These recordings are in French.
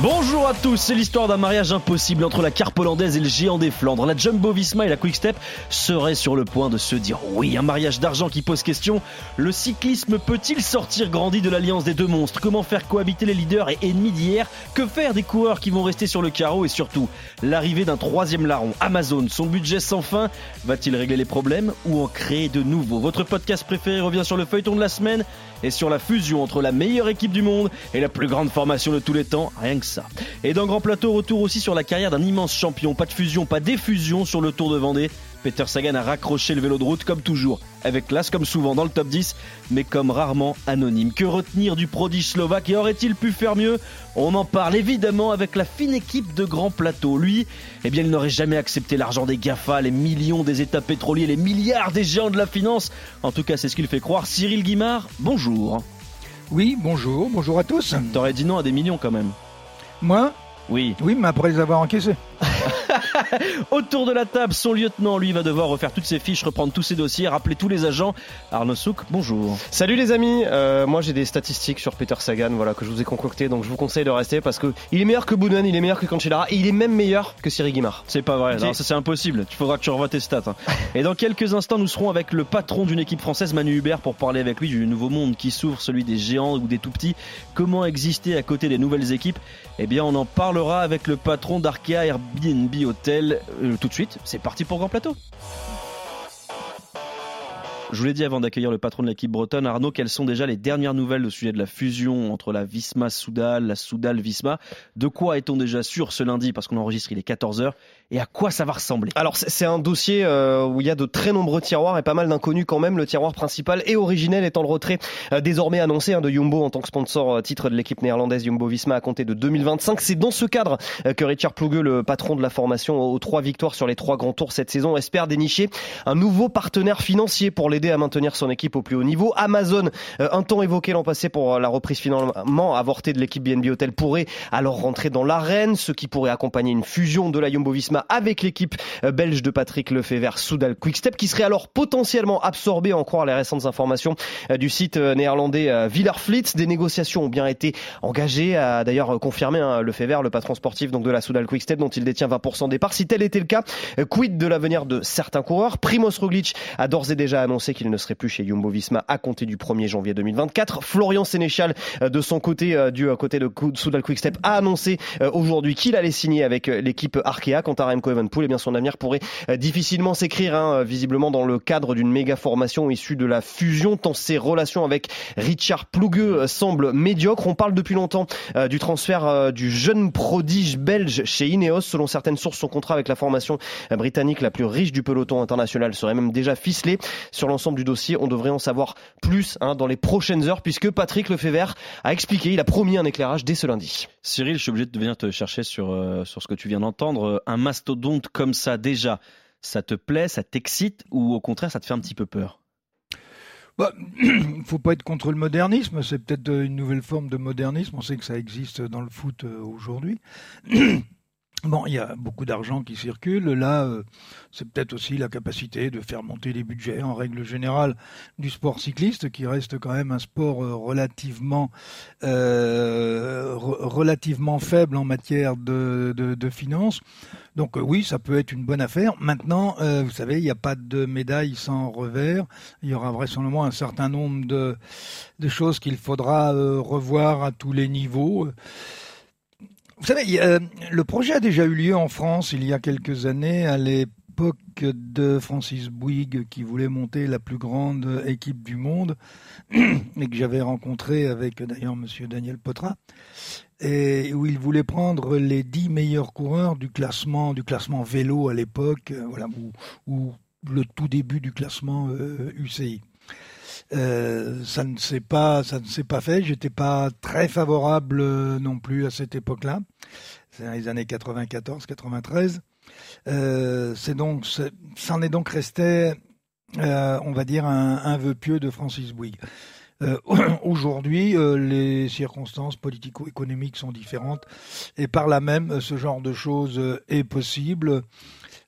Bonjour à tous, c'est l'histoire d'un mariage impossible entre la carpe hollandaise et le géant des Flandres. La Jumbo Visma et la Quick Step seraient sur le point de se dire oui, un mariage d'argent qui pose question. Le cyclisme peut-il sortir grandi de l'alliance des deux monstres? Comment faire cohabiter les leaders et ennemis d'hier? Que faire des coureurs qui vont rester sur le carreau et surtout l'arrivée d'un troisième larron, Amazon, son budget sans fin, va-t-il régler les problèmes ou en créer de nouveaux? Votre podcast préféré revient sur le feuilleton de la semaine et sur la fusion entre la meilleure équipe du monde et la plus grande formation de tous les temps, rien que ça. Et dans Grand Plateau, retour aussi sur la carrière d'un immense champion, pas de fusion, pas d'effusion sur le Tour de Vendée. Peter Sagan a raccroché le vélo de route comme toujours, avec classe comme souvent dans le top 10, mais comme rarement anonyme. Que retenir du prodige slovaque et aurait-il pu faire mieux? On en parle évidemment avec la fine équipe de Grand Plateau. Lui, eh bien, il n'aurait jamais accepté l'argent des GAFA, les millions des états pétroliers, les milliards des géants de la finance. En tout cas, c'est ce qu'il fait croire. Cyril Guimard, bonjour. Oui, bonjour, bonjour à tous. T'aurais dit non à des millions quand même. Moi? Oui. Oui, mais après les avoir encaissés. Autour de la table, son lieutenant, lui, va devoir refaire toutes ses fiches, reprendre tous ses dossiers, rappeler tous les agents. Arnaud Souk, bonjour. Salut les amis, euh, moi j'ai des statistiques sur Peter Sagan voilà, que je vous ai concoctées, donc je vous conseille de rester parce que il est meilleur que Bounan, il est meilleur que Cancellara et il est même meilleur que Cyril Guimard. C'est pas vrai, non, ça c'est impossible. Il faudra que tu revoies tes stats. hein. Et dans quelques instants, nous serons avec le patron d'une équipe française, Manu Hubert, pour parler avec lui du nouveau monde qui s'ouvre, celui des géants ou des tout petits. Comment exister à côté des nouvelles équipes? Eh bien, on en parlera avec le patron d'Arkea Airbnb Hotel euh, tout de suite. C'est parti pour Grand Plateau. Je vous l'ai dit avant d'accueillir le patron de l'équipe bretonne, Arnaud, quelles sont déjà les dernières nouvelles au sujet de la fusion entre la Visma Soudal, la Soudal Visma? De quoi est-on déjà sûr ce lundi? Parce qu'on enregistre, il est 14h. Et à quoi ça va ressembler? Alors c'est un dossier euh, où il y a de très nombreux tiroirs et pas mal d'inconnus quand même. Le tiroir principal et originel étant le retrait euh, désormais annoncé hein, de Jumbo en tant que sponsor euh, titre de l'équipe néerlandaise Jumbo Visma à compter de 2025. C'est dans ce cadre que Richard Plougue, le patron de la formation aux trois victoires sur les trois grands tours cette saison, espère dénicher un nouveau partenaire financier pour à maintenir son équipe au plus haut niveau. Amazon, euh, un temps évoqué l'an passé pour la reprise finalement avortée de l'équipe BNB Hotel, pourrait alors rentrer dans l'arène, ce qui pourrait accompagner une fusion de la Jumbo Visma avec l'équipe euh, belge de Patrick Lefebvre, Soudal Quickstep, qui serait alors potentiellement absorbée, en croire les récentes informations euh, du site néerlandais Villerflits. Des négociations ont bien été engagées, a d'ailleurs confirmé hein, Lefebvre, le patron sportif donc de la Soudal Quickstep, dont il détient 20% des parts. Si tel était le cas, quid de l'avenir de certains coureurs? Primoz Roglic a d'ores et déjà annoncé qu'il ne serait plus chez Jumbo Visma à compter du 1er janvier 2024. Florian Sénéchal, euh, de son côté, euh, du euh, côté de Soudal Quickstep, a annoncé aujourd'hui qu'il allait signer avec l'équipe Arkea. Quant à Remco Evenepoel, eh bien son avenir pourrait difficilement s'écrire, hein, visiblement dans le cadre d'une méga formation issue de la fusion, tant ses relations avec Richard Plougueux semblent médiocres. On parle depuis longtemps du transfert du jeune prodige belge chez Ineos. Selon certaines sources, son contrat avec la formation britannique la plus riche du peloton international serait même déjà ficelé. Sur l'ensemble du dossier, on devrait en savoir plus hein, dans les prochaines heures, puisque Patrick Lefebvre a expliqué, il a promis un éclairage dès ce lundi. Cyril, je suis obligé de venir te chercher sur, euh, sur ce que tu viens d'entendre. Un mastodonte comme ça, déjà, ça te plaît, ça t'excite ou au contraire, ça te fait un petit peu peur? Bah, il faut pas être contre le modernisme, c'est peut-être euh, une nouvelle forme de modernisme, on sait que ça existe dans le foot euh, aujourd'hui. Bon, il y a beaucoup d'argent qui circule. Là, euh, c'est peut-être aussi la capacité de faire monter les budgets en règle générale du sport cycliste, qui reste quand même un sport euh, relativement euh, re- relativement faible en matière de, de, de finances. Donc euh, oui, ça peut être une bonne affaire. Maintenant, vous savez, il n'y a pas de médaille sans revers. Il y aura vraisemblablement un certain nombre de, de choses qu'il faudra revoir à tous les niveaux. Vous savez, a- le projet a déjà eu lieu en France il y a quelques années, à l'époque de Francis Bouygues, qui voulait monter la plus grande équipe du monde, et que j'avais rencontré avec d'ailleurs Monsieur Daniel Potra, et où il voulait prendre les dix meilleurs coureurs du classement, du classement vélo à l'époque, euh, voilà, ou, le tout début du classement euh, UCI. Euh, ça ne s'est pas, ça ne s'est pas fait. J'étais pas très favorable euh, non plus à cette époque-là. C'est les années 94, 93. Euh, c'est donc, c'en est donc resté, euh, on va dire, un, un vœu pieux de Francis Bouygues. Aujourd'hui, les circonstances politico-économiques sont différentes et par là même, ce genre de choses est possible.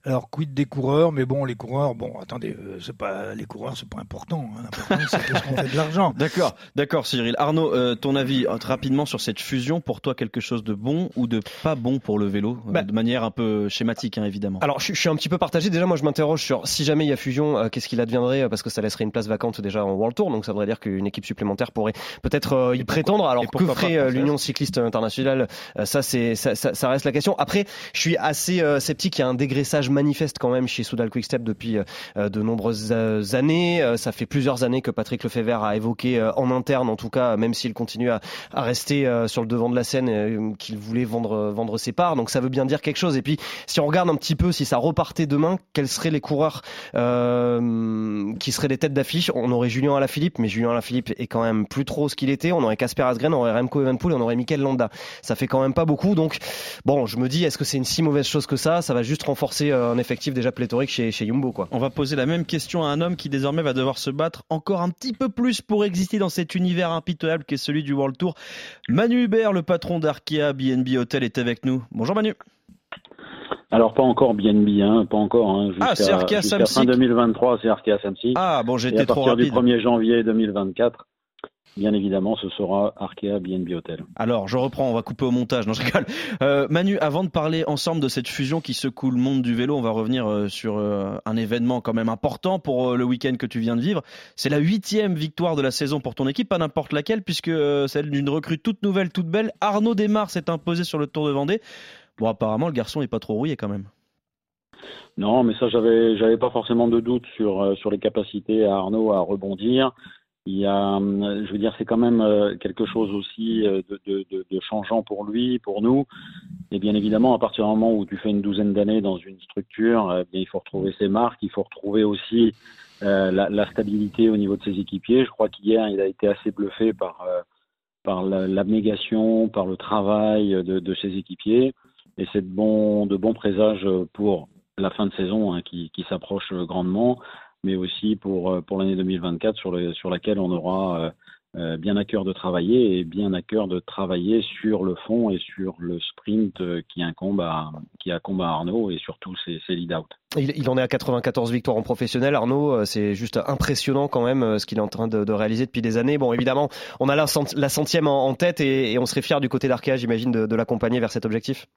Alors, quid des coureurs? Mais bon, les coureurs, bon, attendez, euh, c'est pas les coureurs, c'est pas important. Hein. L'important, c'est qu'est-ce qu'on fait de l'argent. D'accord, d'accord, Cyril. Arnaud, euh, ton avis euh, rapidement sur cette fusion, pour toi, quelque chose de bon ou de pas bon pour le vélo, bah de manière un peu schématique, hein, évidemment. Alors, je, suis un petit peu partagé. Déjà, moi, je m'interroge sur si jamais il y a fusion, qu'est-ce qu'il adviendrait Parce que ça laisserait une place vacante déjà en World Tour, donc ça voudrait dire qu'une équipe supplémentaire pourrait peut-être y prétendre. Alors, que ferait l'Union cycliste internationale? Ça, c'est ça, ça, ça, reste la question. Après, je suis assez sceptique. Il y a un dégraissage manifeste quand même chez Soudal Quickstep depuis euh, de nombreuses euh, années. Euh, ça fait plusieurs années que Patrick Lefebvre a évoqué en interne, en tout cas, même s'il continue à, rester sur le devant de la scène, qu'il voulait vendre, ses parts. Donc ça veut bien dire quelque chose. Et puis, si on regarde un petit peu, si ça repartait demain, quels seraient les coureurs euh, qui seraient des têtes d'affiche? On aurait Julien Alaphilippe, mais Julien Alaphilippe est quand même plus trop ce qu'il était. On aurait Casper Asgren, on aurait Remco Evenpool et on aurait Mikel Landa. Ça fait quand même pas beaucoup. Donc, bon, je me dis, est-ce que c'est une si mauvaise chose que ça? Ça va juste renforcer un effectif déjà pléthorique chez, chez Jumbo. Quoi. On va poser la même question à un homme qui désormais va devoir se battre encore un petit peu plus pour exister dans cet univers impitoyable qui est celui du World Tour. Manu Hubert, le patron d'Arkea BNB Hotel, est avec nous. Bonjour Manu. Alors pas encore BNB, hein, pas encore. Hein, ah, c'est Arkea Fin 2023, c'est Arkea Samsic. Ah bon, j'étais trop rapide. À partir du 1er janvier 2024, bien évidemment, ce sera Arkea BNB Hotel. Alors, je reprends, on va couper au montage. Non, je rigole. Euh, Manu, avant de parler ensemble de cette fusion qui secoue le monde du vélo, on va revenir euh, sur euh, un événement quand même important pour le week-end que tu viens de vivre. C'est la huitième victoire de la saison pour ton équipe, pas n'importe laquelle, puisque celle d'une recrue toute nouvelle, toute belle. Arnaud Desmar s'est imposé sur le Tour de Vendée. Bon, apparemment, le garçon n'est pas trop rouillé quand même. Non, mais ça, j'avais, j'avais pas forcément de doute sur sur les capacités à Arnaud à rebondir. Il y a, je veux dire, c'est quand même euh, quelque chose aussi euh, de, de, de, changeant pour lui, pour nous. Et bien évidemment, à partir du moment où tu fais une douzaine d'années dans une structure, eh bien, il faut retrouver ses marques, il faut retrouver aussi euh, la, la, stabilité au niveau de ses équipiers. Je crois qu'hier, il a été assez bluffé par, par l'abnégation, par le travail de, de, ses équipiers. Et c'est de bons de bon présages pour la fin de saison hein, qui, qui s'approche grandement mais aussi pour, euh, pour l'année 2024 sur, le, sur laquelle on aura euh, euh, bien à cœur de travailler et bien à cœur de travailler sur le fond et sur le sprint qui incombe à, qui incombe à Arnaud et surtout ses, ses lead-out. Il, en est à 94 victoires en professionnel. Arnaud, c'est juste impressionnant quand même ce qu'il est en train de, réaliser depuis des années. Bon, évidemment, on a la, centième en, tête et, on serait fier du côté d'Arkea, j'imagine, de l'accompagner vers cet objectif.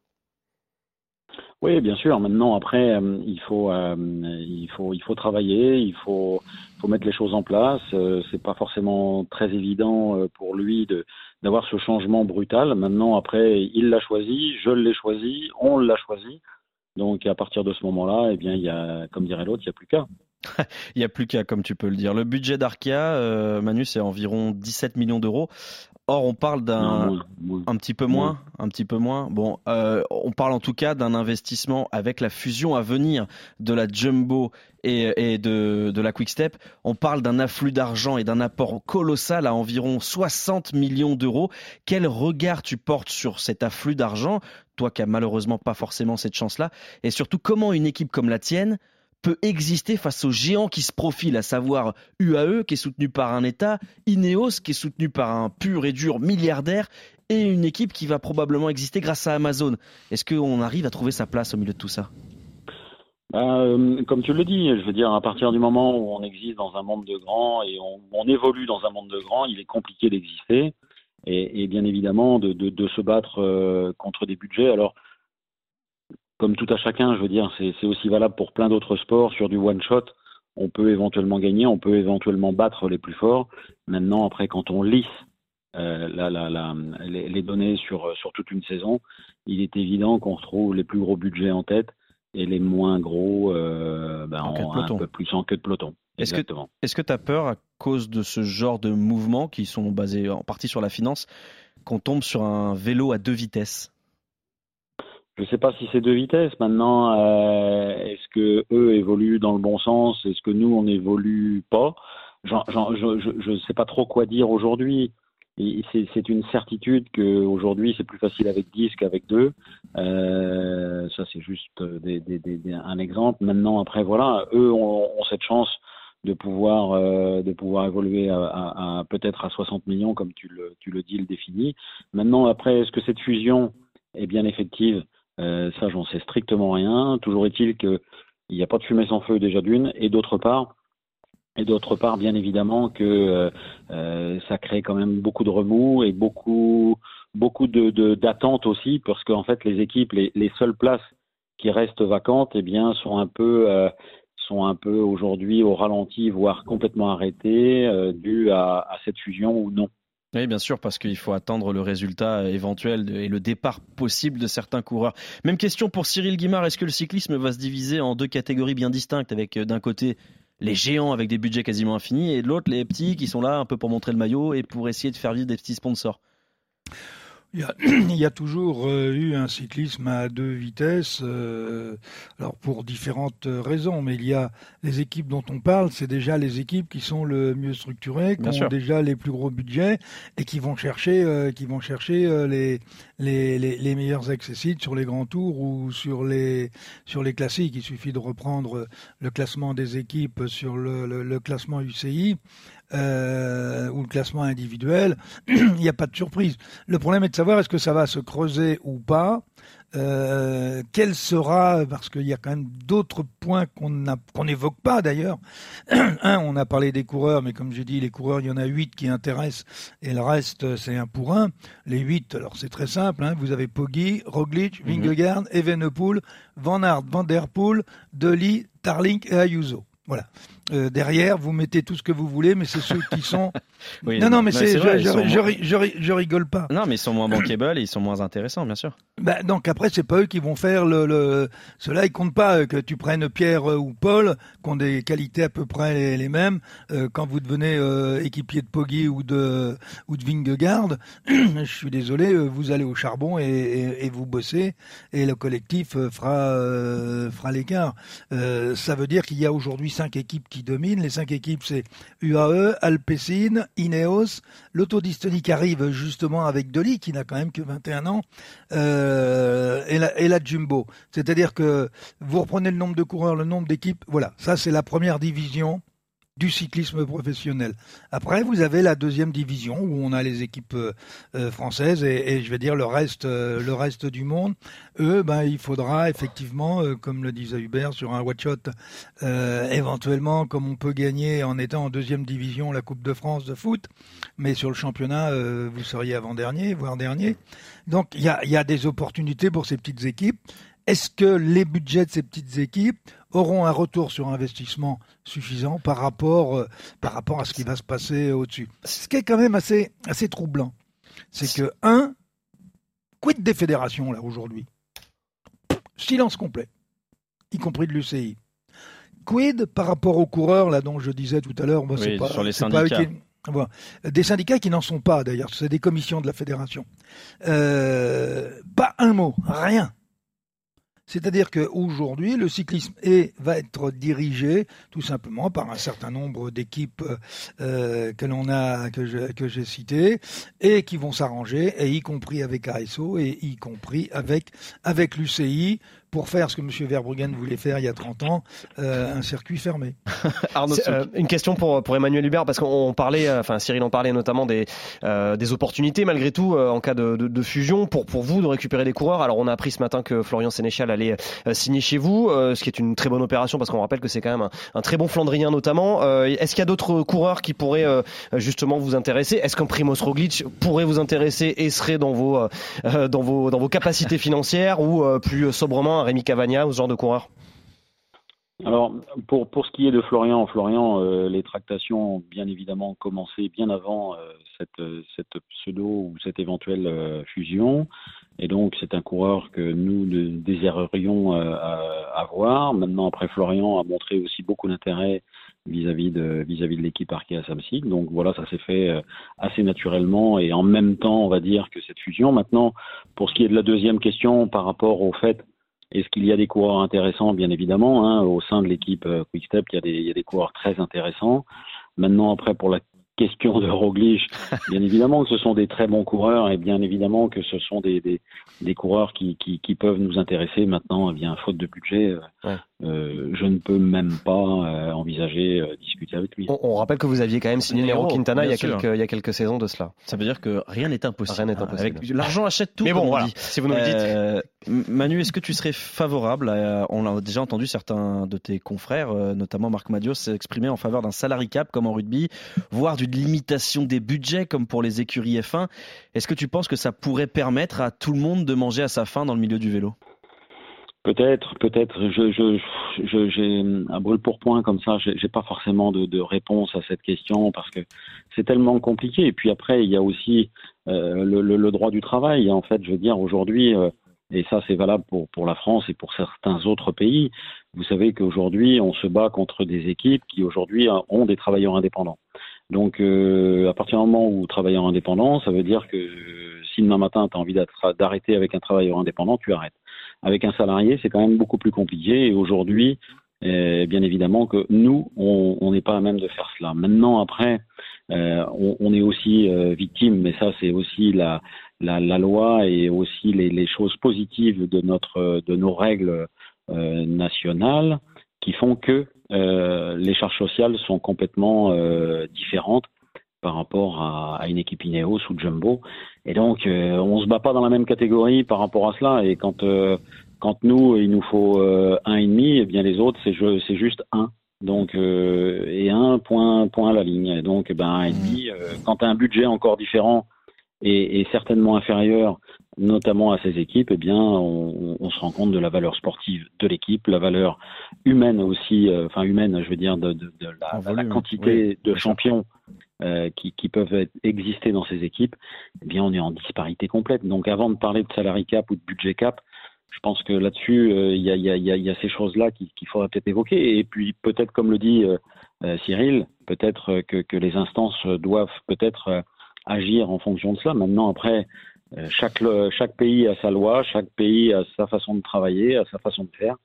Oui, bien sûr. Maintenant, après, euh, il faut, euh, il faut, il faut travailler, il faut, faut mettre les choses en place. Euh, c'est pas forcément très évident euh, pour lui de d'avoir ce changement brutal. Maintenant, après, il l'a choisi, je l'ai choisi, on l'a choisi. Donc, à partir de ce moment-là, eh bien, il y a, comme dirait l'autre, il n'y a plus qu'à. il n'y a plus qu'à, comme tu peux le dire. Le budget d'Arkea, Manu, c'est environ 17 millions d'euros. Or, on parle d'un un petit peu moins, un petit peu moins. Bon, euh, on parle en tout cas d'un investissement avec la fusion à venir de la Jumbo et, de, de, la Quick Step. On parle d'un afflux d'argent et d'un apport colossal à environ 60 millions d'euros. Quel regard tu portes sur cet afflux d'argent, toi qui as malheureusement pas forcément cette chance-là, et surtout comment une équipe comme la tienne peut exister face aux géants qui se profilent, à savoir UAE qui est soutenu par un État, Ineos qui est soutenu par un pur et dur milliardaire et une équipe qui va probablement exister grâce à Amazon. Est-ce qu'on arrive à trouver sa place au milieu de tout ça? Euh, comme tu le dis, je veux dire, à partir du moment où on existe dans un monde de grands et on, évolue dans un monde de grands, il est compliqué d'exister et, bien évidemment de, se battre euh, contre des budgets. Alors, comme tout à chacun, je veux dire, c'est aussi valable pour plein d'autres sports. Sur du one shot, on peut éventuellement gagner, on peut éventuellement battre les plus forts. Maintenant, après, quand on lisse euh, la, la, la, les, données sur, sur toute une saison, il est évident qu'on retrouve les plus gros budgets en tête et les moins gros euh, ben, en, un peu plus en queue de peloton. Est-ce que tu as peur à cause de ce genre de mouvements qui sont basés en partie sur la finance qu'on tombe sur un vélo à deux vitesses? Je ne sais pas si c'est deux vitesses. Maintenant, euh, est-ce que eux évoluent dans le bon sens? Est-ce que nous on évolue pas? Je ne sais pas trop quoi dire aujourd'hui. C'est une certitude qu'aujourd'hui c'est plus facile avec 10 qu'avec 2. Euh, ça c'est juste des, un exemple. Maintenant après voilà, eux ont, cette chance de pouvoir euh, de pouvoir évoluer à, peut-être à 60 millions comme tu le tu le dis le définis. Maintenant après est-ce que cette fusion est bien effective? Ça j'en sais strictement rien. Toujours est-il que il n'y a pas de fumée sans feu déjà d'une et d'autre part et d'autre part bien évidemment que euh, euh ça crée quand même beaucoup de remous et beaucoup beaucoup de d'attentes aussi parce qu'en fait les équipes les, les seules places qui restent vacantes eh bien sont un peu euh, sont un peu aujourd'hui au ralenti, voire complètement arrêtés, euh, dû à, à, cette fusion ou non. Oui, bien sûr, parce qu'il faut attendre le résultat éventuel et le départ possible de certains coureurs. Même question pour Cyril Guimard, est-ce que le cyclisme va se diviser en deux catégories bien distinctes, avec euh, d'un côté les géants avec des budgets quasiment infinis et de l'autre les petits qui sont là un peu pour montrer le maillot et pour essayer de faire vivre des petits sponsors? Il y, a, il y, a, toujours euh, eu un cyclisme à deux vitesses, euh, alors pour différentes raisons, mais il y a les équipes dont on parle, c'est déjà les équipes qui sont le mieux structurées, qui ont déjà les plus gros budgets et qui vont chercher, euh, qui vont chercher euh, les, les, les, les, meilleurs accessibles sur les grands tours ou sur les sur les classiques. Il suffit de reprendre le classement des équipes sur le, le, le classement UCI euh, ou le classement individuel, il n'y a pas de surprise. Le problème est de savoir est-ce que ça va se creuser ou pas. Euh, quel sera, parce qu'il y a quand même d'autres points qu'on n'évoque pas d'ailleurs. un, on a parlé des coureurs, mais comme j'ai dit, les coureurs, il y en a huit qui intéressent et le reste, c'est un pour un. Les huit, alors c'est très simple, hein, vous avez Poggi, Roglic, mhm. Vingegaard, Evenepoel, Van Aert, Van Der Poel, Deli, Tarlink et Ayuso. Voilà. Euh, derrière, vous mettez tout ce que vous voulez, mais c'est ceux qui sont. non, non, mais, c'est, je, je, je, rigole pas. Non, mais ils sont moins bankable et ils sont moins intéressants, bien sûr. Bah, donc après, c'est pas eux qui vont faire le. le... Ceux-là, ils comptent pas que tu prennes Pierre ou Paul, qui ont des qualités à peu près les, mêmes. Euh, quand vous devenez euh, équipier de Poggi ou de ou de Vingegaard, je suis désolé, vous allez au charbon et, et, et vous bossez, et le collectif fera fera l'écart. ça veut dire qu'il y a aujourd'hui cinq équipes qui dominent. Les cinq équipes, c'est UAE, Alpecin, Ineos. L'autodistonique arrive justement avec Deli, qui n'a quand même que 21 ans, euh, et, la, et la Jumbo. C'est-à-dire que vous reprenez le nombre de coureurs, le nombre d'équipes. Voilà, ça c'est la première division du cyclisme professionnel. Après, vous avez la deuxième division où on a les équipes euh, euh, françaises et, et, je vais dire le reste, euh, le reste du monde. Eux, ben, il faudra effectivement, comme le disait Hubert, sur un watch shot, éventuellement, comme on peut gagner en étant en deuxième division la Coupe de France de foot, mais sur le championnat, vous seriez avant-dernier, voire dernier. Donc, il y a, y a des opportunités pour ces petites équipes. Est-ce que les budgets de ces petites équipes auront un retour sur investissement suffisant par rapport, euh, par rapport à ce qui va se passer au-dessus? Ce qui est quand même assez, assez troublant, c'est que, un, quid des fédérations, là, aujourd'hui? Silence complet, y compris de l'UCI. Quid par rapport aux coureurs, là, dont je disais tout à l'heure, bah, oui, sur les syndicats. Des syndicats qui n'en sont pas d'ailleurs, c'est des commissions de la fédération. Euh, pas un mot, rien. C'est-à-dire qu'aujourd'hui, le cyclisme est, va être dirigé tout simplement par un certain nombre d'équipes euh, que l'on a, que j'ai citées, et qui vont s'arranger, et y compris avec ASO, et y compris avec, avec l'UCI, pour faire ce que M. Verbruggen voulait faire il y a 30 ans, euh, un circuit fermé. Arnaud, euh, une question pour, pour Emmanuel Hubert, parce qu'on parlait, euh, enfin Cyril en parlait notamment des, euh, des opportunités malgré tout euh, en cas de, de, de, fusion pour, pour vous de récupérer des coureurs. Alors on a appris ce matin que Florian Sénéchal allait signer chez vous, ce qui est une très bonne opération parce qu'on rappelle que c'est quand même un, un, très bon Flandrien notamment. Est-ce qu'il y a d'autres coureurs qui pourraient justement vous intéresser? Est-ce qu'un Primoz Roglic pourrait vous intéresser et serait dans vos, dans vos, dans vos capacités financières ou plus sobrement Rémi Cavagna ou ce genre de coureur alors, pour, pour ce qui est de Florian, Florian, euh, les tractations ont bien évidemment commencé bien avant euh, cette, pseudo ou cette éventuelle euh, fusion. Et donc, c'est un coureur que nous désirerions avoir. Maintenant, après, Florian a montré aussi beaucoup d'intérêt vis-à-vis de vis-à-vis de l'équipe Arkea Samsic. Donc voilà, ça s'est fait assez naturellement et en même temps, on va dire que cette fusion. Maintenant, pour ce qui est de la deuxième question par rapport au fait est-ce qu'il y a des coureurs intéressants? Bien évidemment, hein, au sein de l'équipe euh, Quickstep, il y, a des, il y a des coureurs très intéressants. Maintenant, après, pour la question de Roglic, bien évidemment que ce sont des très bons coureurs et bien évidemment que ce sont des, des, des coureurs qui, qui, qui, peuvent nous intéresser maintenant, eh bien faute de budget. Euh, euh, je ne peux même pas euh, envisager euh, discuter avec lui. On, on, rappelle que vous aviez quand même signé Nero Quintana il y, a quelques, il y, a quelques, saisons de cela. Ça veut dire que rien n'est impossible. Rien n'est impossible. L'argent achète tout. Mais bon, voilà. si vous nous le dites. Manu, est-ce que tu serais favorable à, On a déjà entendu certains de tes confrères, notamment Marc Madios, s'exprimer en faveur d'un salary cap comme en rugby, voire d'une limitation des budgets comme pour les écuries F1. Est-ce que tu penses que ça pourrait permettre à tout le monde de manger à sa faim dans le milieu du vélo? Peut-être, peut-être. Je, je, je, j'ai un brûle pour point comme ça. J'ai, j'ai pas forcément de, réponse à cette question parce que c'est tellement compliqué. Et puis après, il y a aussi euh, le, le, droit du travail. En fait, je veux dire aujourd'hui, euh, et ça c'est valable pour la France et pour certains autres pays. Vous savez qu'aujourd'hui, on se bat contre des équipes qui aujourd'hui ont des travailleurs indépendants. Donc, euh, à partir du moment où travailleur indépendant, ça veut dire que si demain matin tu as envie d'arrêter avec un travailleur indépendant, tu arrêtes. Avec un salarié, c'est quand même beaucoup plus compliqué. Et aujourd'hui, eh, bien évidemment que nous, on n'est pas à même de faire cela. Maintenant, après, euh, on, on, est aussi euh, victime, mais ça, c'est aussi la, la, la, loi et aussi les, les, choses positives de notre, de nos règles euh, nationales qui font que euh, les charges sociales sont complètement euh, différentes par rapport à, à, une équipe Ineos ou Jumbo. Et donc, euh, on se bat pas dans la même catégorie par rapport à cela. Et quand, euh, quand nous, il nous faut euh, un et demi, et eh bien les autres, c'est, c'est juste un. Donc, euh, et un point, point à la ligne. Et donc, ben, un et demi, quand tu un budget encore différent et, et certainement inférieur notamment à ces équipes, eh bien, on, on, se rend compte de la valeur sportive de l'équipe, la valeur humaine aussi, euh, enfin humaine, je veux dire, de, de, de la, volume, la, quantité oui, de champions euh, qui, qui, peuvent être, exister dans ces équipes. Eh bien, on est en disparité complète. Donc, avant de parler de salary cap ou de budget cap, je pense que là-dessus, euh, il y, a, y, a, y, a, ces choses-là qu'il qu faudra peut-être évoquer. Et puis, peut-être, comme le dit euh, Cyril, peut-être que, que, les instances doivent peut-être agir en fonction de cela. Maintenant, après, chaque, chaque pays a sa loi, chaque pays a sa façon de travailler, a sa façon de faire.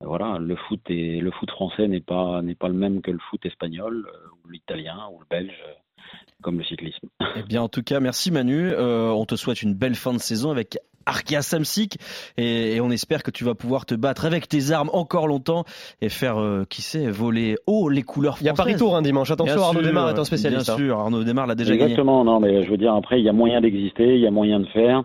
Voilà, le foot est, le foot français n'est pas n'est pas le même que le foot espagnol ou l'italien ou le belge comme le cyclisme. Eh bien, en tout cas, merci Manu. Euh, on te souhaite une belle fin de saison avec Arkea Samsic et, et, on espère que tu vas pouvoir te battre avec tes armes encore longtemps et faire, euh, qui sait, voler haut les couleurs françaises. Il y a Paris Tour un hein, dimanche. Attention, bien Arnaud Demar est un spécialiste. Bien sûr, Arnaud Demar l'a déjà Exactement, gagné. non, mais je veux dire, après, il y a moyen d'exister, il y a moyen de faire.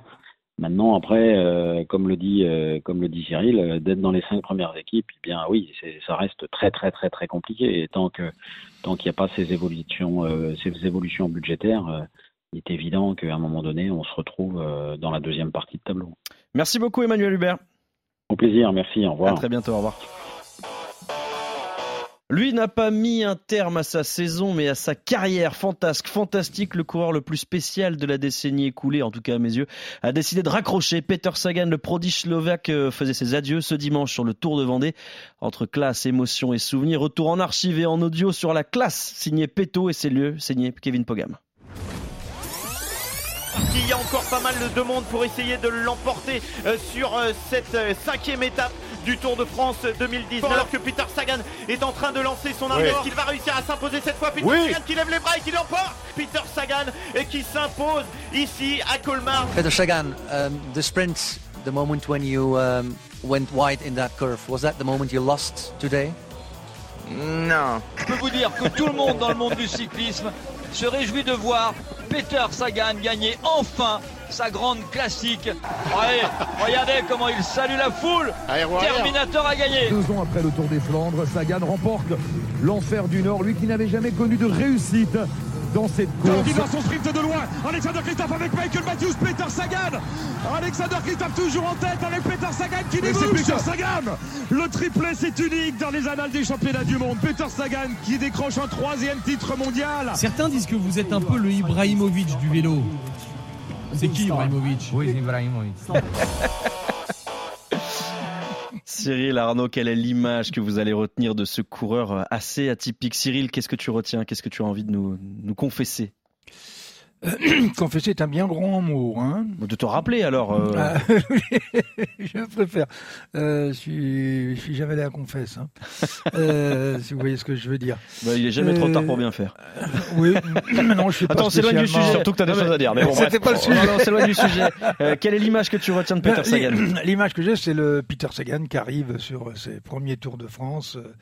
Maintenant, après, euh, comme le dit, euh, comme le dit Cyril, euh, d'être dans les cinq premières équipes, eh bien oui, ça reste très très très très compliqué. Et tant que tant qu'il n'y a pas ces évolutions, ces évolutions budgétaires, il est évident qu'à un moment donné, on se retrouve dans la deuxième partie de tableau. Merci beaucoup, Emmanuel Hubert. Au plaisir, merci, au revoir. À très bientôt, au revoir. Lui n'a pas mis un terme à sa saison, mais à sa carrière fantasque, fantastique. Le coureur le plus spécial de la décennie écoulée, en tout cas à mes yeux, a décidé de raccrocher. Peter Sagan, le prodige slovaque, faisait ses adieux ce dimanche sur le Tour de Vendée. Entre classe, émotion et souvenirs, retour en archive et en audio sur la classe, signé Peto et ses lieux, signé Kevin Pogam. Il y a encore pas mal de monde pour essayer de l'emporter sur cette cinquième étape du Tour de France 2019 alors que Peter Sagan est en train de lancer son. Oui. Est-ce qu'il va réussir à s'imposer cette fois Peter oui. Sagan qui lève les bras et qui l'emporte Peter Sagan et qui s'impose ici à Colmar. Peter Sagan, um, the sprint, the moment when you um, went wide in that curve, was that the moment you lost today? Non. Je peux vous dire que tout le monde dans le monde du cyclisme se réjouit de voir Peter Sagan gagner enfin sa grande classique. Allez, regardez comment il salue la foule. Allez, Terminator a gagné. Deux ans après le Tour des Flandres, Sagan remporte l'enfer du Nord, lui qui n'avait jamais connu de réussite dans cette course. Il voit son sprint de loin. Alexander Christophe avec Michael Matthews, Peter Sagan. Alexander Christophe toujours en tête avec Peter Sagan qui débouche. Peter Sagan. Le triplé, c'est unique dans les annales des championnats du monde. Peter Sagan qui décroche un troisième titre mondial. Certains disent que vous êtes un peu le Ibrahimovic du vélo. C'est qui Ibrahimovic Oui, Ibrahimovic. Cyril Arnaud, quelle est l'image que vous allez retenir de ce coureur assez atypique? Cyril, qu'est-ce que tu retiens? Qu'est-ce que tu as envie de nous, nous confesser? confesser est un bien grand mot. Hein. De te rappeler alors. euh, Ah, je préfère. Euh, je, suis, je suis jamais allé à confesse. Hein. Euh, si vous voyez ce que je veux dire. bah, il est jamais trop Euh, tard pour bien faire. Oui, mais non, je suis pas Attends, on s'éloigne du sujet. Surtout que t'as des Non, mais- choses à dire. Mais bon, C'était pas le sujet. Non, non, on s'éloigne du sujet. Euh, quelle est l'image que tu retiens de Peter Sagan l'i- L'image que j'ai, c'est le Peter Sagan qui arrive sur ses premiers Tours de France euh,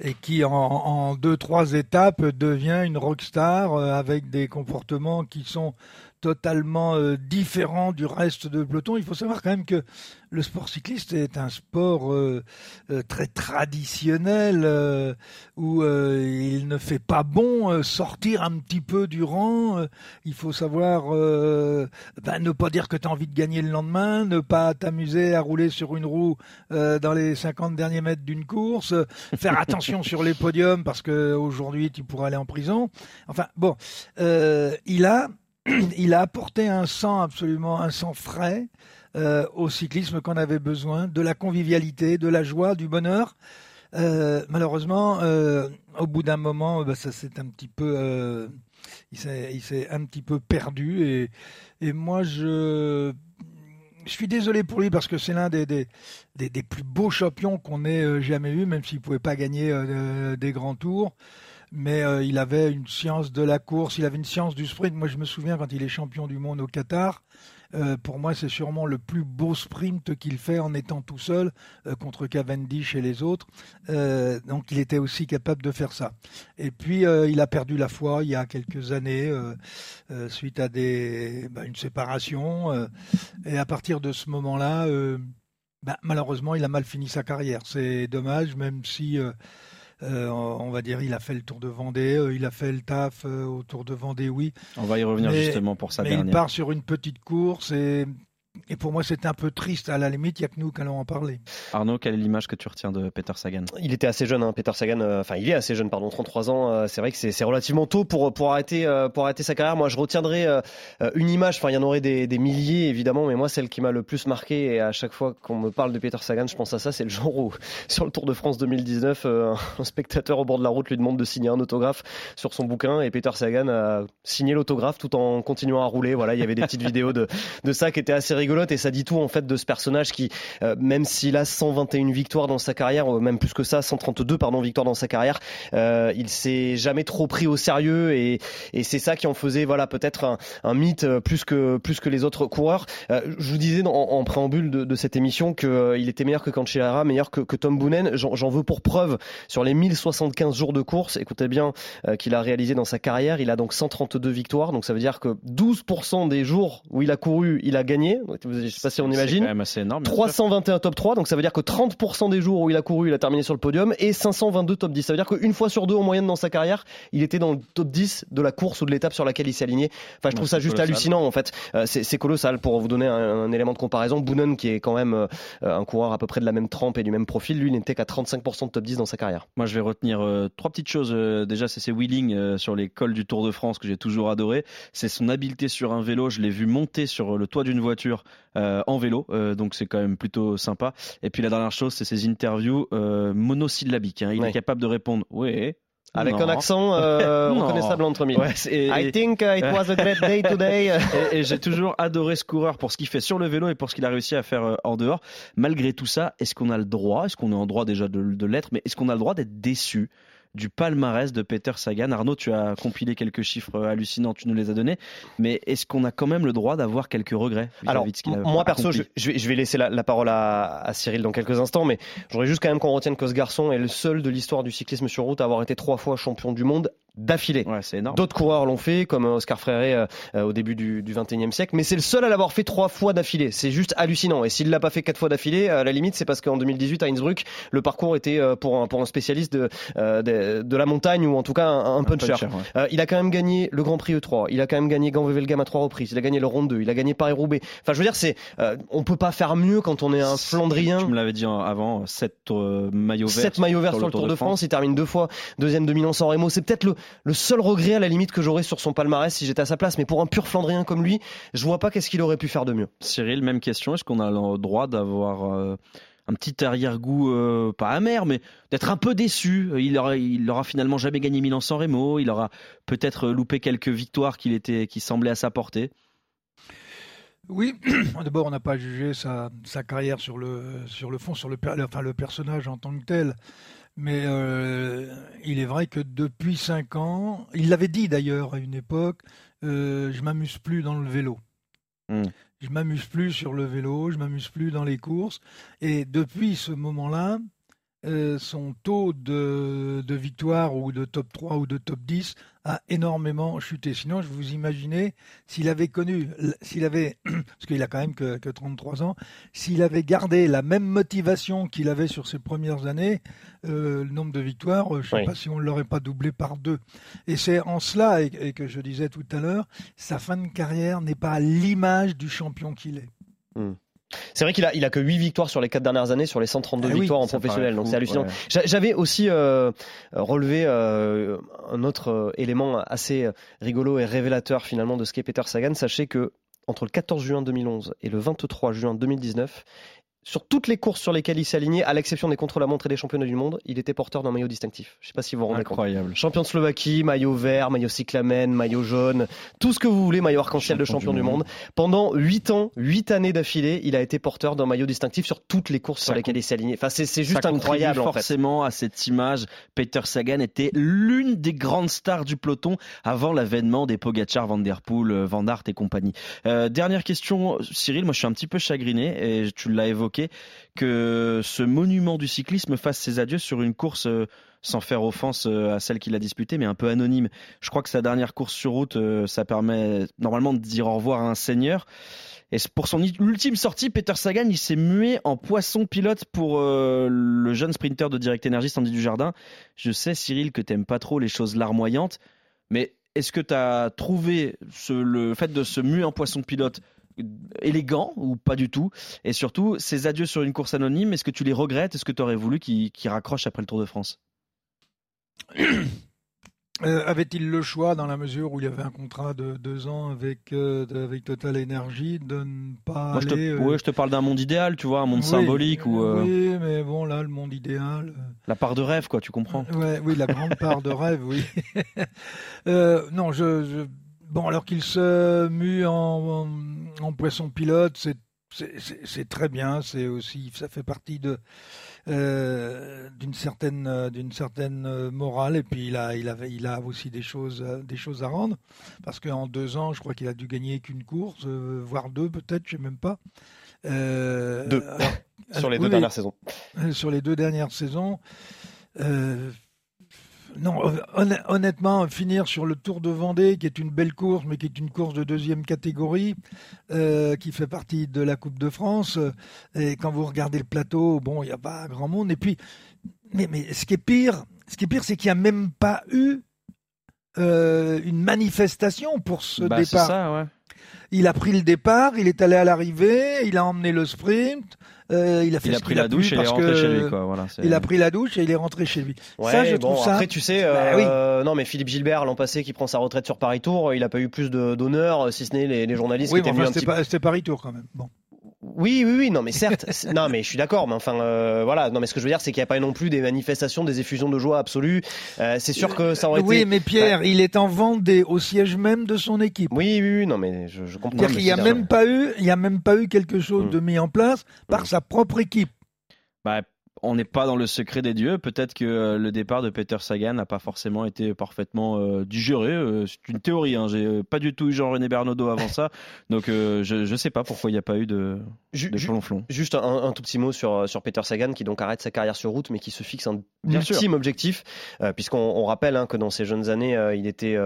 et qui, en, deux, trois étapes, devient une rockstar euh, avec des comportements qui sont totalement euh, différents du reste de peloton. Il faut savoir quand même que le sport cycliste est un sport euh, euh, très traditionnel euh, où euh, il ne fait pas bon euh, sortir un petit peu du rang. Il faut savoir ben, ne pas dire que tu as envie de gagner le lendemain, ne pas t'amuser à rouler sur une roue dans les 50 derniers mètres d'une course, faire attention sur les podiums parce que aujourd'hui tu pourrais aller en prison. Enfin bon, il a il a apporté un sang absolument un sang frais euh, au cyclisme qu'on avait besoin, de la convivialité, de la joie, du bonheur. Euh, malheureusement, euh, au bout d'un moment, bah, ça s'est un petit peu, euh, il s'est, un petit peu perdu et, et moi je, je suis désolé pour lui parce que c'est l'un des, des, des, des plus beaux champions qu'on ait euh, jamais eu, même s'il pouvait pas gagner euh, des grands tours. Mais euh, il avait une science de la course, il avait une science du sprint. Moi, je me souviens quand il est champion du monde au Qatar. euh, pour moi, c'est sûrement le plus beau sprint qu'il fait en étant tout seul euh, contre Cavendish et les autres. Donc, il était aussi capable de faire ça. Et puis, il a perdu la foi il y a quelques années suite à bah, une séparation. et à partir de ce moment-là, bah, malheureusement, il a mal fini sa carrière. C'est dommage, même si. Euh, on va dire, il a fait le Tour de Vendée, euh, il a fait le taf euh, au Tour de Vendée, oui. On va y revenir Mais- justement pour sa mais il dernière. part sur une petite course et, et pour moi, c'est un peu triste. À la limite, il n'y a que nous qui allons en parler. Arnaud, quelle est l'image que tu retiens de Peter Sagan? Il était assez jeune, hein, Peter Sagan. euh, Enfin, il est assez jeune, pardon, 33 ans. euh, c'est vrai que c'est relativement tôt pour pour arrêter euh, pour arrêter sa carrière. Moi, je retiendrai une image. Enfin, il y en aurait des, des milliers évidemment, mais moi, celle qui m'a le plus marqué et à chaque fois qu'on me parle de Peter Sagan, je pense à ça. C'est le jour où sur le Tour de France 2019, euh, un spectateur au bord de la route lui demande de signer un autographe sur son bouquin et Peter Sagan a signé l'autographe tout en continuant à rouler. Voilà, il y avait des petites vidéos de de ça qui étaient assez et ça dit tout en fait de ce personnage qui, euh, même s'il a 121 victoires dans sa carrière, euh, même plus que ça, 132 pardon victoires dans sa carrière, euh, il s'est jamais trop pris au sérieux et, et c'est ça qui en faisait voilà peut-être un, un mythe euh, plus que plus que les autres coureurs. Euh, je vous disais dans- en, préambule de, de cette émission que euh, il était meilleur que Cancellara, meilleur que, que Tom Boonen. J'en veux pour preuve sur les 1075 jours de course. Écoutez bien qu'il a réalisé dans sa carrière, il a donc 132 victoires, donc ça veut dire que 12% des jours où il a couru, il a gagné. Je sais pas si on C'est imagine. quand même assez énorme. bien sûr. 321 top 3, donc ça veut dire que 30% des jours où il a couru, il a terminé sur le podium, et 522 top 10. Ça veut dire qu'une fois sur deux en moyenne dans sa carrière, il était dans le top 10 de la course ou de l'étape sur laquelle il s'est aligné. Enfin, je trouve ça juste colossal. hallucinant en fait. Euh, c'est colossal pour vous donner un, un élément de comparaison. Boonen, qui est quand même euh, un coureur à peu près de la même trempe et du même profil, lui, il n'était qu'à 35% de top 10 dans sa carrière. Moi, je vais retenir euh, trois petites choses. Déjà, c'est ses wheelings euh, sur les cols du Tour de France que j'ai toujours adoré. C'est son habileté sur un vélo. Je l'ai vu monter sur le toit d'une voiture en vélo, euh, donc c'est quand même plutôt sympa. Et puis la dernière chose, c'est ses interviews euh, monosyllabiques. hein. Il Ouais. est capable de répondre oui. Avec non. un accent euh, reconnaissable entre mille. Ouais, et- I think uh, it was a great day today. et, et j'ai toujours adoré ce coureur pour ce qu'il fait sur le vélo et pour ce qu'il a réussi à faire euh, hors dehors. Malgré tout ça, est-ce qu'on a le droit, est-ce qu'on est en droit déjà de, de l'être, mais est-ce qu'on a le droit d'être déçu? Du palmarès de Peter Sagan Arnaud, tu as compilé quelques chiffres euh, hallucinants, tu nous les as donnés, mais est-ce qu'on a quand même le droit d'avoir quelques regrets Alors, ce a moi perso, je, vais, laisser la, la parole à, à Cyril dans quelques instants, mais j'aurais juste quand même qu'on retienne que ce garçon est le seul de l'histoire du cyclisme sur route à avoir été trois fois champion du monde d'affilée. Ouais, c'est énorme. D'autres coureurs l'ont fait, comme Oscar Freire euh, euh, au début du, du 21e siècle, mais c'est le seul à l'avoir fait trois fois d'affilée. C'est juste hallucinant. Et s'il l'a pas fait quatre fois d'affilée, à la limite, c'est parce qu'en 2018 à Innsbruck, le parcours était euh, pour un, pour un spécialiste de, euh, de, de la montagne ou en tout cas un, un puncher. puncher, ouais. Euh, il a quand même gagné le Grand Prix E3. Il a quand même gagné Gand-Wevelgem à trois reprises. Il a gagné le Ronde 2. Il a gagné Paris-Roubaix. Enfin, je veux dire, c'est, euh, on peut pas faire mieux quand on est un Flandrien. Tu me l'avais dit avant, 7 maillots verts. 7 maillots verts sur le Tour de France. Il termine deux fois deuxième de Milan-San Remo. C'est peut-être le, le seul regret à la limite que j'aurais sur son palmarès si j'étais à sa place. Mais pour un pur Flandrien comme lui, je vois pas qu'est-ce qu'il aurait pu faire de mieux. Cyril, même question. Est-ce qu'on a le droit d'avoir euh, un petit arrière-goût, euh, pas amer, mais d'être un peu déçu. Il aura, il aura finalement jamais gagné Milan-San Remo. Il aura peut-être loupé quelques victoires qu'il était, qui semblaient à sa portée. Oui, d'abord on n'a pas jugé sa, sa, carrière sur le, sur le fond, sur le, enfin, le personnage en tant que tel. Mais euh, il est vrai que depuis cinq ans, il l'avait dit d'ailleurs à une époque, euh, je m'amuse plus dans le vélo. Hmm. Je m'amuse plus sur le vélo, je m'amuse plus dans les courses. Et depuis ce moment-là, son taux de, de, victoire ou de top 3 ou de top 10 a énormément chuté. Sinon, je vous imaginez, s'il avait connu, s'il avait, parce qu'il a quand même que, que 33 ans, s'il avait gardé la même motivation qu'il avait sur ses premières années, euh, le nombre de victoires, euh, je ne sais pas si on ne l'aurait pas doublé par deux. Et c'est en cela, et, que je disais tout à l'heure, sa fin de carrière n'est pas l'image du champion qu'il est. Hmm. C'est vrai qu'il a, il a que 8 victoires sur les 4 dernières années sur les 132 eh victoires en professionnel, donc c'est hallucinant. J'avais aussi euh, relevé euh, un autre euh, élément assez rigolo et révélateur finalement de ce qu'est Peter Sagan. Sachez que entre le 14 juin 2011 et le 23 juin 2019, sur toutes les courses sur lesquelles il s'est aligné, à l'exception des contre-la-montre et des championnats du monde, il était porteur d'un maillot distinctif. Je ne sais pas si vous vous rendez Incroyable. compte. Champion de Slovaquie, maillot vert, maillot cyclamen, maillot jaune, tout ce que vous voulez, maillot arc-en-ciel de champion du monde. Pendant 8 ans, 8 années d'affilée, il a été porteur d'un maillot distinctif sur toutes les courses sur lesquelles il s'est aligné. Enfin, c'est juste ça incroyable. forcément à cette image. Peter Sagan était l'une des grandes stars du peloton avant l'avènement des Pogacar, Van Der Poel, euh, Van Aert et compagnie. Euh, dernière question, Cyril. Moi, je suis un petit peu chagriné et tu l'as évoqué que ce monument du cyclisme fasse ses adieux sur une course euh, sans faire offense euh, à celle qu'il a disputée, mais un peu anonyme. Je crois que sa dernière course sur route, euh, ça permet normalement de dire au revoir à un seigneur. Et pour son ultime sortie, Peter Sagan, il s'est mué en poisson pilote pour le jeune sprinter de Direct Energy, Sandy Dujardin. Je sais, Cyril, que t'aimes pas trop les choses larmoyantes, mais est-ce que tu as trouvé le fait de se muer en poisson pilote élégant ou pas du tout Et surtout, ces adieux sur une course anonyme, est-ce que tu les regrettes? Est-ce que tu aurais voulu qu'ils raccrochent après le Tour de France? Euh, Avait-il le choix, dans la mesure où il y avait un contrat de deux ans avec, euh, avec Total Energy, de ne pas Moi, aller... Je te, euh, je te parle d'un monde idéal, tu vois, un monde symbolique. Ou, Oui, mais bon, là, le monde idéal... La part de rêve, quoi, tu comprends Oui, la grande part de rêve, oui. non, je Bon, alors qu'il se mue en, poisson pilote, c'est très bien. C'est aussi, ça fait partie de euh, d'une certaine d'une certaine morale. Et puis il a il avait il a aussi des choses des choses à rendre parce qu'en deux ans, je crois qu'il a dû gagner qu'une course, euh, voire deux peut-être, je sais même pas. Euh, deux sur les deux dernières saisons. Sur les deux dernières saisons. Non, honnêtement, finir sur le Tour de Vendée, qui est une belle course, mais qui est une course de deuxième catégorie, euh, qui fait partie de la Coupe de France. Euh, et quand vous regardez le plateau, bon, il n'y a pas grand monde. Et puis, mais, mais ce qui est pire, ce qui est pire, c'est qu'il n'y a même pas eu euh, une manifestation pour ce bah, départ. Ça, ouais. Il a pris le départ, il est allé à l'arrivée, il a emmené le sprint. Euh, il a, fait il a pris la douche et il est rentré chez lui. Quoi. Voilà, il a pris la douche et il est rentré chez lui. Ouais, ça, je bon, trouve ça. Après, tu sais, bah euh, non, mais Philippe Gilbert l'an passé qui prend sa retraite sur Paris Tour, il a pas eu plus d'honneur, si ce n'est les, les, journalistes oui, qui étaient enfin, venus un C'était Paris Tour quand même. Bon. Oui, oui, oui, non, mais certes, non, mais je suis d'accord, mais enfin, euh, voilà, non, mais ce que je veux dire, c'est qu'il n'y a pas non plus des manifestations, des effusions de joie absolue. Euh, c'est sûr que ça aurait oui, été. Oui, mais Pierre, il est en vente au siège même de son équipe. Oui, oui, oui, non, mais je, je comprends. Il n'y a même pas eu, il y a même pas eu quelque chose mm. de mis en place par mm. sa propre équipe. Bah, on n'est pas dans le secret des dieux. Peut-être que euh, le départ de Peter Sagan n'a pas forcément été parfaitement euh, digéré. Euh, c'est une théorie. Hein. J'ai pas du tout eu Jean-René Bernaudot avant ça. Donc je ne sais pas pourquoi il n'y a pas eu de, de Juste un, tout petit mot sur, sur Peter Sagan qui donc arrête sa carrière sur route mais qui se fixe un ultime objectif. Puisqu'on rappelle hein, que dans ses jeunes années, il était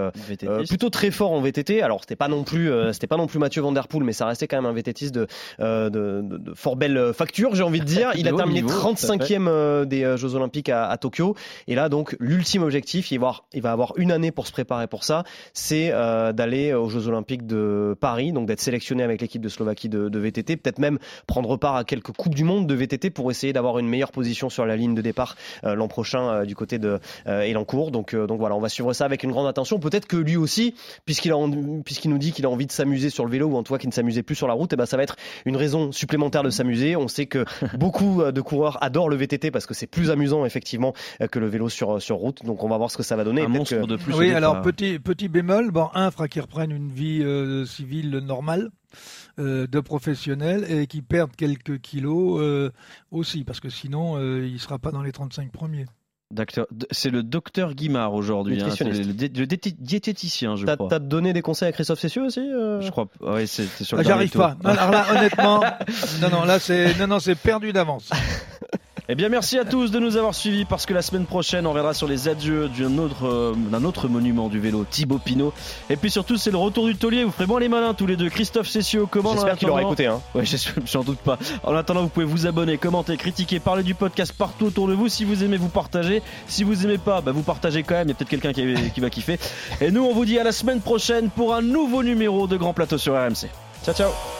plutôt très fort en VTT. Alors c'était pas non plus c'était pas non plus Mathieu Van Der Poel, mais ça restait quand même un VTTiste de, de, fort belle facture, j'ai envie de dire. Il a terminé 35 euh, des euh, Jeux Olympiques à, Tokyo. Et là, donc, l'ultime objectif, il va, avoir, une année pour se préparer pour ça, c'est euh, d'aller aux Jeux Olympiques de Paris, donc d'être sélectionné avec l'équipe de Slovaquie de, VTT, peut-être même prendre part à quelques coupes du monde de VTT pour essayer d'avoir une meilleure position sur la ligne de départ l'an prochain du côté de Elancourt. Donc, donc voilà, on va suivre ça avec une grande attention. Peut-être que lui aussi, puisqu'il nous dit qu'il a envie de s'amuser sur le vélo ou en tout cas qu'il ne s'amusait plus sur la route, et eh ben ça va être une raison supplémentaire de s'amuser. On sait que beaucoup de coureurs adorent le VTT parce que c'est plus amusant effectivement que le vélo sur sur route. Donc on va voir ce que ça va donner. Un monstre de plus. Oui, alors petit petit bémol, bon un fera qu'il reprenne une vie civile normale. Euh, de professionnels et qui perdent quelques kilos euh, aussi, parce que sinon, euh, il ne sera pas dans les 35 premiers. C'est le docteur Guimard aujourd'hui, hein, le, diététicien, je crois. T'as donné des conseils à Christophe Cessieux aussi Je crois. Ouais, c'est sur le ah, J'arrive pas. alors là, honnêtement, non, non, là c'est, non, non, c'est perdu d'avance. Eh bien, merci à tous de nous avoir suivis parce que la semaine prochaine, on verra sur les adieux d'un autre, euh, d'un autre monument du vélo, Thibaut Pinot. Et puis surtout, c'est le retour du taulier. Vous ferez bon les malins tous les deux. Christophe Cessio, comment J'espère qu'il aura écouté. Hein. Ouais, j'en doute pas. En attendant, vous pouvez vous abonner, commenter, critiquer, parler du podcast partout autour de vous. Si vous aimez, vous partagez. Si vous aimez pas, bah, vous partagez quand même. Il y a peut-être quelqu'un qui, qui va kiffer. Et nous, on vous dit à la semaine prochaine pour un nouveau numéro de Grand Plateau sur RMC. Ciao, ciao.